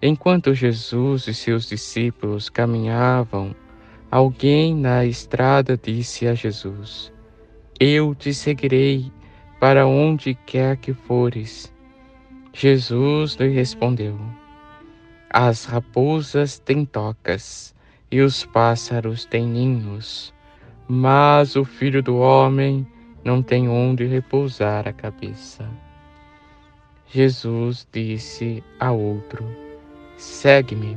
Enquanto Jesus e seus discípulos caminhavam, alguém na estrada disse a Jesus: Eu te seguirei para onde quer que fores. Jesus lhe respondeu: As raposas têm tocas e os pássaros têm ninhos, mas o filho do homem não tem onde repousar a cabeça. Jesus disse a outro: Segue-me.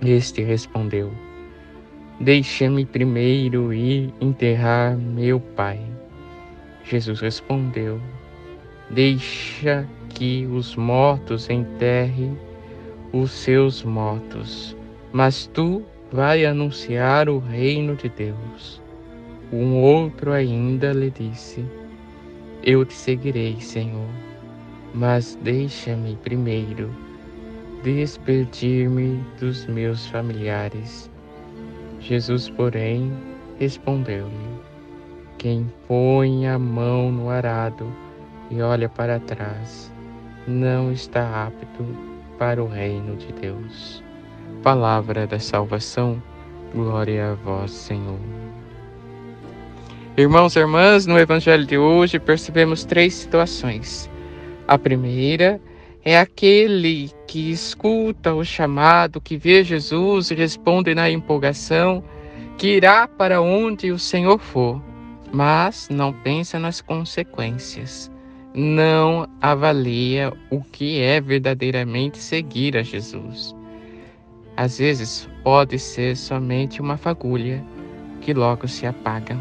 Este respondeu: Deixa-me primeiro ir enterrar meu pai. Jesus respondeu: Deixa que os mortos enterrem os seus mortos, mas tu vai anunciar o reino de Deus. Um outro ainda lhe disse: Eu te seguirei, Senhor, mas deixa-me primeiro despedir-me dos meus familiares. Jesus, porém, respondeu-lhe: Quem põe a mão no arado e olha para trás, não está apto para o reino de Deus. Palavra da salvação, glória a vós, Senhor. Irmãos e irmãs, no Evangelho de hoje percebemos três situações. A primeira é é aquele que escuta o chamado, que vê Jesus e responde na empolgação, que irá para onde o Senhor for, mas não pensa nas consequências, não avalia o que é verdadeiramente seguir a Jesus. Às vezes pode ser somente uma fagulha que logo se apaga.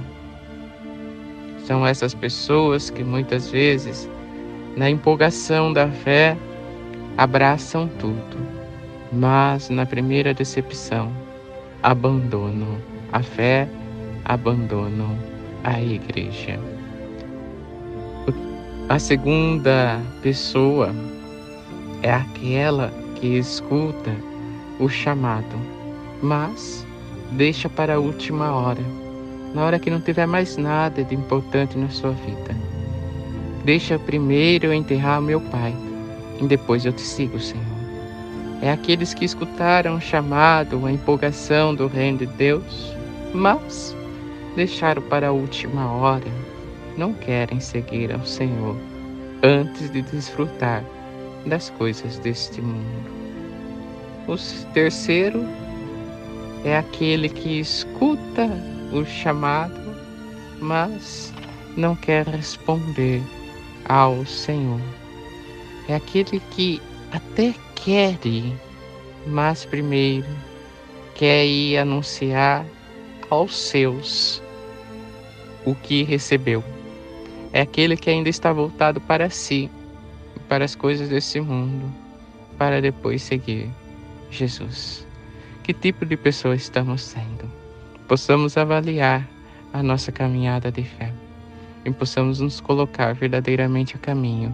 São essas pessoas que muitas vezes, na empolgação da fé, abraçam tudo, mas na primeira decepção abandonam a fé, abandonam a igreja. A segunda pessoa é aquela que escuta o chamado, mas deixa para a última hora, na hora que não tiver mais nada de importante na sua vida. Deixa primeiro enterrar meu pai e depois eu te sigo, Senhor. É aqueles que escutaram o chamado, a empolgação do reino de Deus, mas deixaram para a última hora, não querem seguir ao Senhor antes de desfrutar das coisas deste mundo. O terceiro é aquele que escuta o chamado, mas não quer responder ao Senhor é aquele que até quer ir, mas primeiro quer ir anunciar aos seus o que recebeu. É aquele que ainda está voltado para si, para as coisas desse mundo, para depois seguir Jesus. Que tipo de pessoa estamos sendo? Possamos avaliar a nossa caminhada de fé e possamos nos colocar verdadeiramente a caminho